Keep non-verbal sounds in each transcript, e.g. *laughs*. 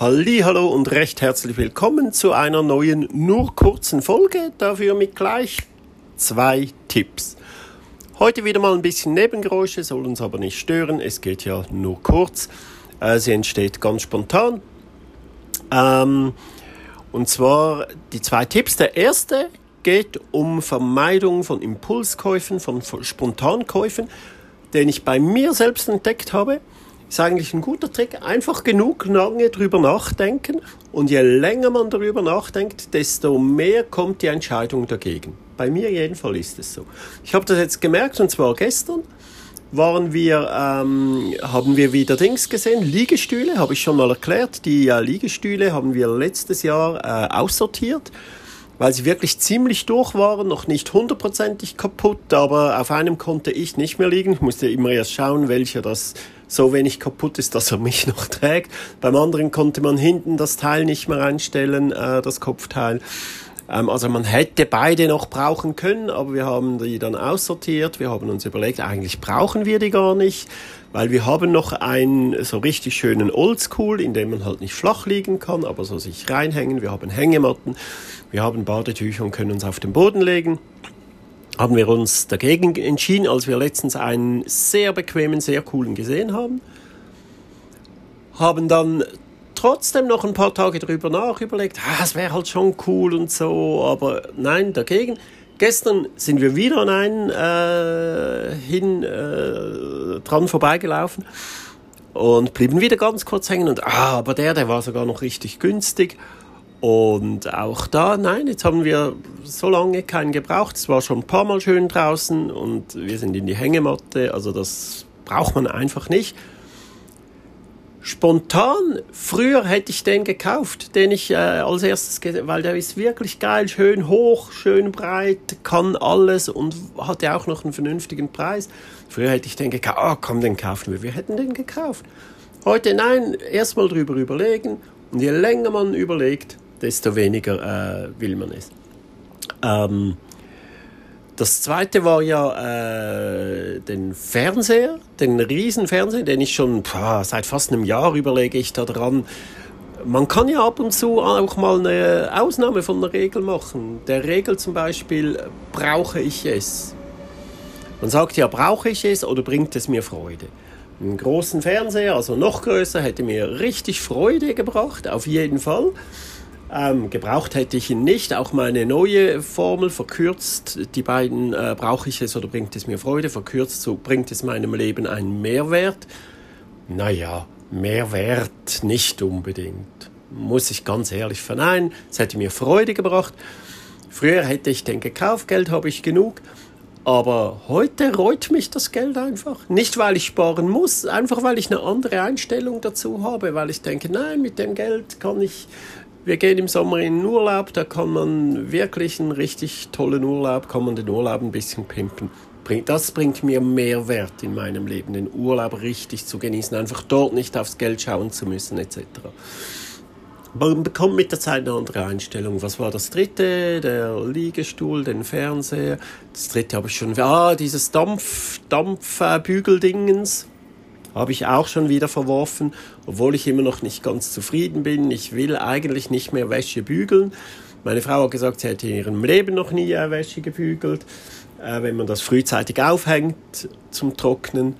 Hallo und recht herzlich willkommen zu einer neuen, nur kurzen Folge, dafür mit gleich zwei Tipps. Heute wieder mal ein bisschen Nebengeräusche, soll uns aber nicht stören, es geht ja nur kurz. Äh, sie entsteht ganz spontan. Ähm, und zwar die zwei Tipps. Der erste geht um Vermeidung von Impulskäufen, von Spontankäufen, den ich bei mir selbst entdeckt habe ist eigentlich ein guter Trick. Einfach genug lange drüber nachdenken und je länger man darüber nachdenkt, desto mehr kommt die Entscheidung dagegen. Bei mir jedenfalls ist es so. Ich habe das jetzt gemerkt und zwar gestern waren wir, ähm, haben wir wieder Dings gesehen, Liegestühle, habe ich schon mal erklärt. Die äh, Liegestühle haben wir letztes Jahr äh, aussortiert, weil sie wirklich ziemlich durch waren, noch nicht hundertprozentig kaputt, aber auf einem konnte ich nicht mehr liegen. Ich musste immer erst schauen, welcher das so wenig kaputt ist, dass er mich *laughs* noch trägt. Beim anderen konnte man hinten das Teil nicht mehr einstellen, äh, das Kopfteil. Ähm, also man hätte beide noch brauchen können, aber wir haben die dann aussortiert. Wir haben uns überlegt, eigentlich brauchen wir die gar nicht, weil wir haben noch einen so richtig schönen Oldschool, in dem man halt nicht flach liegen kann, aber so sich reinhängen. Wir haben Hängematten, wir haben Badetücher und können uns auf den Boden legen haben wir uns dagegen entschieden, als wir letztens einen sehr bequemen, sehr coolen gesehen haben. Haben dann trotzdem noch ein paar Tage drüber nach überlegt, ah, es wäre halt schon cool und so, aber nein, dagegen. Gestern sind wir wieder an einen äh, hin äh, dran vorbeigelaufen und blieben wieder ganz kurz hängen und ah, aber der, der war sogar noch richtig günstig und auch da, nein, jetzt haben wir so lange keinen gebraucht. Es war schon ein paar Mal schön draußen und wir sind in die Hängematte. Also das braucht man einfach nicht. Spontan, früher hätte ich den gekauft, den ich äh, als erstes, weil der ist wirklich geil, schön hoch, schön breit, kann alles und hatte auch noch einen vernünftigen Preis. Früher hätte ich den gekauft, oh komm, den kaufen wir, wir hätten den gekauft. Heute nein, erstmal drüber überlegen und je länger man überlegt, desto weniger äh, will man es. Ähm, das zweite war ja äh, den Fernseher, den Riesenfernseher, den ich schon pah, seit fast einem Jahr überlege ich da dran. Man kann ja ab und zu auch mal eine Ausnahme von der Regel machen. Der Regel zum Beispiel, brauche ich es? Man sagt ja, brauche ich es oder bringt es mir Freude? Einen großen Fernseher, also noch größer, hätte mir richtig Freude gebracht, auf jeden Fall. Ähm, gebraucht hätte ich ihn nicht. Auch meine neue Formel verkürzt, die beiden äh, brauche ich es oder bringt es mir Freude, verkürzt, so bringt es meinem Leben einen Mehrwert. Naja, Mehrwert nicht unbedingt. Muss ich ganz ehrlich verneinen. Es hätte mir Freude gebracht. Früher hätte ich den gekauft, Geld habe ich genug. Aber heute reut mich das Geld einfach. Nicht, weil ich sparen muss, einfach weil ich eine andere Einstellung dazu habe, weil ich denke, nein, mit dem Geld kann ich wir gehen im Sommer in den Urlaub, da kann man wirklich einen richtig tollen Urlaub, kann man den Urlaub ein bisschen pimpen. Das bringt mir mehr Wert in meinem Leben, den Urlaub richtig zu genießen, einfach dort nicht aufs Geld schauen zu müssen, etc. Man bekommt mit der Zeit eine andere Einstellung. Was war das dritte? Der Liegestuhl, den Fernseher. Das dritte habe ich schon. Ah, dieses Dampf, Dampfbügeldingens. Äh, habe ich auch schon wieder verworfen, obwohl ich immer noch nicht ganz zufrieden bin. Ich will eigentlich nicht mehr Wäsche bügeln. Meine Frau hat gesagt, sie hätte in ihrem Leben noch nie Wäsche gebügelt. Äh, wenn man das frühzeitig aufhängt zum Trocknen,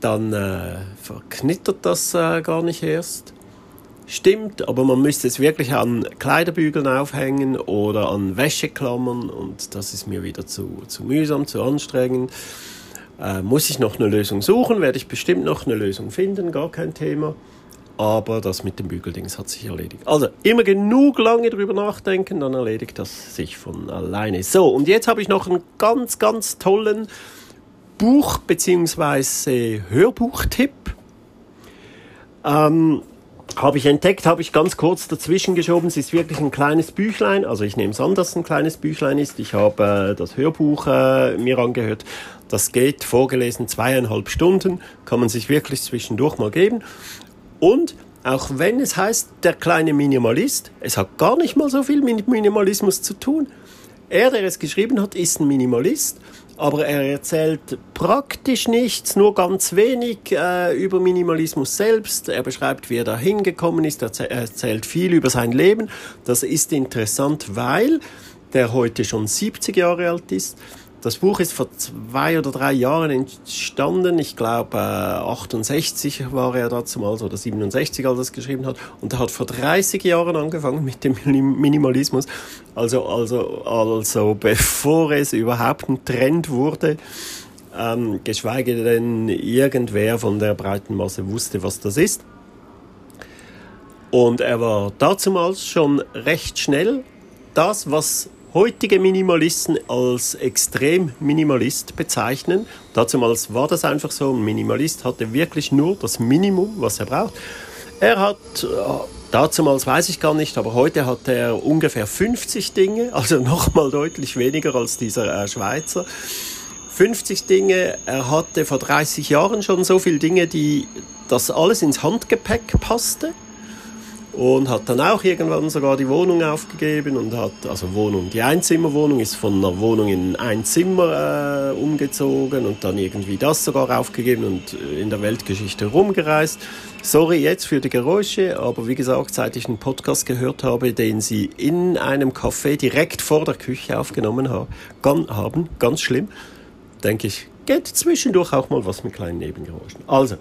dann äh, verknittert das äh, gar nicht erst. Stimmt, aber man müsste es wirklich an Kleiderbügeln aufhängen oder an Wäscheklammern und das ist mir wieder zu, zu mühsam, zu anstrengend. Äh, muss ich noch eine Lösung suchen, werde ich bestimmt noch eine Lösung finden, gar kein Thema. Aber das mit dem Bügeldings hat sich erledigt. Also immer genug lange drüber nachdenken, dann erledigt das sich von alleine. So, und jetzt habe ich noch einen ganz, ganz tollen Buch- bzw. Hörbuchtipp. Ähm, habe ich entdeckt, habe ich ganz kurz dazwischen geschoben. Es ist wirklich ein kleines Büchlein. Also ich nehme es an, dass es ein kleines Büchlein ist. Ich habe äh, das Hörbuch äh, mir angehört. Das geht vorgelesen zweieinhalb Stunden, kann man sich wirklich zwischendurch mal geben. Und auch wenn es heißt, der kleine Minimalist, es hat gar nicht mal so viel mit Minimalismus zu tun. Er, der es geschrieben hat, ist ein Minimalist, aber er erzählt praktisch nichts, nur ganz wenig äh, über Minimalismus selbst. Er beschreibt, wie er da hingekommen ist, er erzählt viel über sein Leben. Das ist interessant, weil der heute schon 70 Jahre alt ist das Buch ist vor zwei oder drei Jahren entstanden. Ich glaube, äh, 68 war er damals oder 67, als er es geschrieben hat. Und er hat vor 30 Jahren angefangen mit dem Minimalismus. Also, also, also bevor es überhaupt ein Trend wurde, ähm, geschweige denn irgendwer von der breiten Masse wusste, was das ist. Und er war damals schon recht schnell das, was heutige Minimalisten als extrem Minimalist bezeichnen. Dazumals war das einfach so. Ein Minimalist hatte wirklich nur das Minimum, was er braucht. Er hat, äh, dazumals weiß ich gar nicht, aber heute hat er ungefähr 50 Dinge, *laughs* also nochmal deutlich weniger als dieser äh, Schweizer. 50 Dinge. Er hatte vor 30 Jahren schon so viele Dinge, die das alles ins Handgepäck passte und hat dann auch irgendwann sogar die Wohnung aufgegeben und hat, also Wohnung, die Einzimmerwohnung ist von einer Wohnung in ein Zimmer äh, umgezogen und dann irgendwie das sogar aufgegeben und äh, in der Weltgeschichte rumgereist. Sorry jetzt für die Geräusche, aber wie gesagt, seit ich einen Podcast gehört habe, den sie in einem Café direkt vor der Küche aufgenommen haben, ganz schlimm, denke ich, geht zwischendurch auch mal was mit kleinen Nebengeräuschen. Also,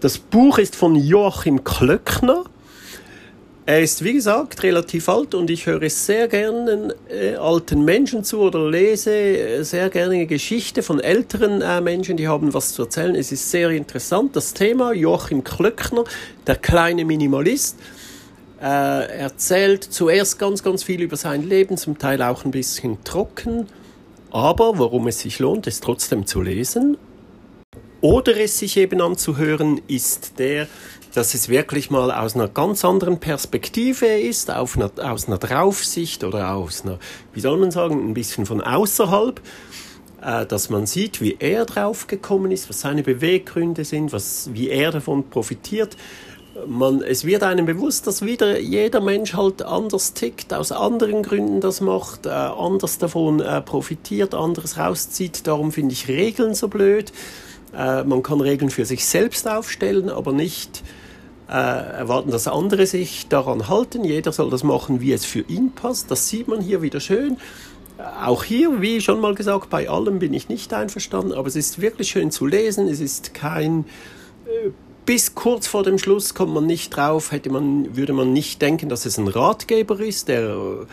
das Buch ist von Joachim Klöckner er ist, wie gesagt, relativ alt und ich höre sehr gerne äh, alten Menschen zu oder lese äh, sehr gerne Geschichte von älteren äh, Menschen, die haben was zu erzählen. Es ist sehr interessant, das Thema. Joachim Klöckner, der kleine Minimalist, äh, erzählt zuerst ganz, ganz viel über sein Leben, zum Teil auch ein bisschen trocken. Aber warum es sich lohnt, es trotzdem zu lesen oder es sich eben anzuhören, ist der, dass es wirklich mal aus einer ganz anderen Perspektive ist, auf einer, aus einer Draufsicht oder aus einer, wie soll man sagen, ein bisschen von außerhalb, äh, dass man sieht, wie er draufgekommen ist, was seine Beweggründe sind, was, wie er davon profitiert. Man, es wird einem bewusst, dass wieder jeder Mensch halt anders tickt, aus anderen Gründen das macht, äh, anders davon äh, profitiert, anderes rauszieht. Darum finde ich Regeln so blöd. Äh, man kann Regeln für sich selbst aufstellen, aber nicht äh, erwarten, dass andere sich daran halten. Jeder soll das machen, wie es für ihn passt. Das sieht man hier wieder schön. Äh, auch hier, wie schon mal gesagt, bei allem bin ich nicht einverstanden, aber es ist wirklich schön zu lesen. Es ist kein äh, bis kurz vor dem Schluss kommt man nicht drauf, hätte man, würde man nicht denken, dass es ein Ratgeber ist, der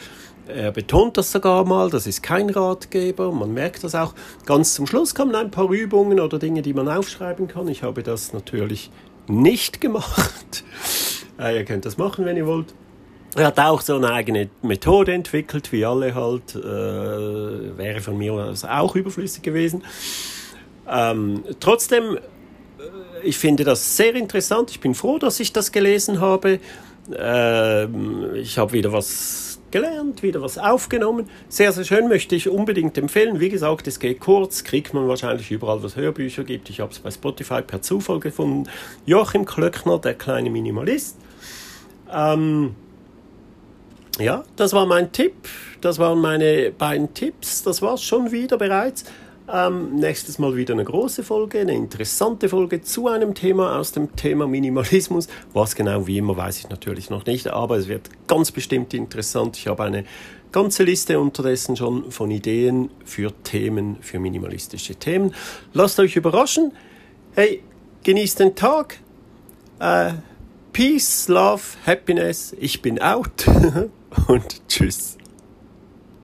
er betont das sogar mal, das ist kein Ratgeber, man merkt das auch. Ganz zum Schluss kommen ein paar Übungen oder Dinge, die man aufschreiben kann. Ich habe das natürlich nicht gemacht. Äh, *laughs* ihr könnt das machen, wenn ihr wollt. Er hat auch so eine eigene Methode entwickelt, wie alle halt. Äh, wäre von mir aus auch überflüssig gewesen. Ähm, trotzdem, äh, ich finde das sehr interessant. Ich bin froh, dass ich das gelesen habe. Ähm, ich habe wieder was gelernt, wieder was aufgenommen. Sehr, sehr schön, möchte ich unbedingt empfehlen. Wie gesagt, es geht kurz, kriegt man wahrscheinlich überall, was Hörbücher gibt. Ich habe es bei Spotify per Zufall gefunden. Joachim Klöckner, der kleine Minimalist. Ähm, ja, das war mein Tipp. Das waren meine beiden Tipps. Das war es schon wieder bereits. Ähm, nächstes Mal wieder eine große Folge, eine interessante Folge zu einem Thema aus dem Thema Minimalismus. Was genau wie immer weiß ich natürlich noch nicht, aber es wird ganz bestimmt interessant. Ich habe eine ganze Liste unterdessen schon von Ideen für Themen, für minimalistische Themen. Lasst euch überraschen. Hey, genießt den Tag. Äh, Peace, Love, Happiness. Ich bin out *laughs* und tschüss.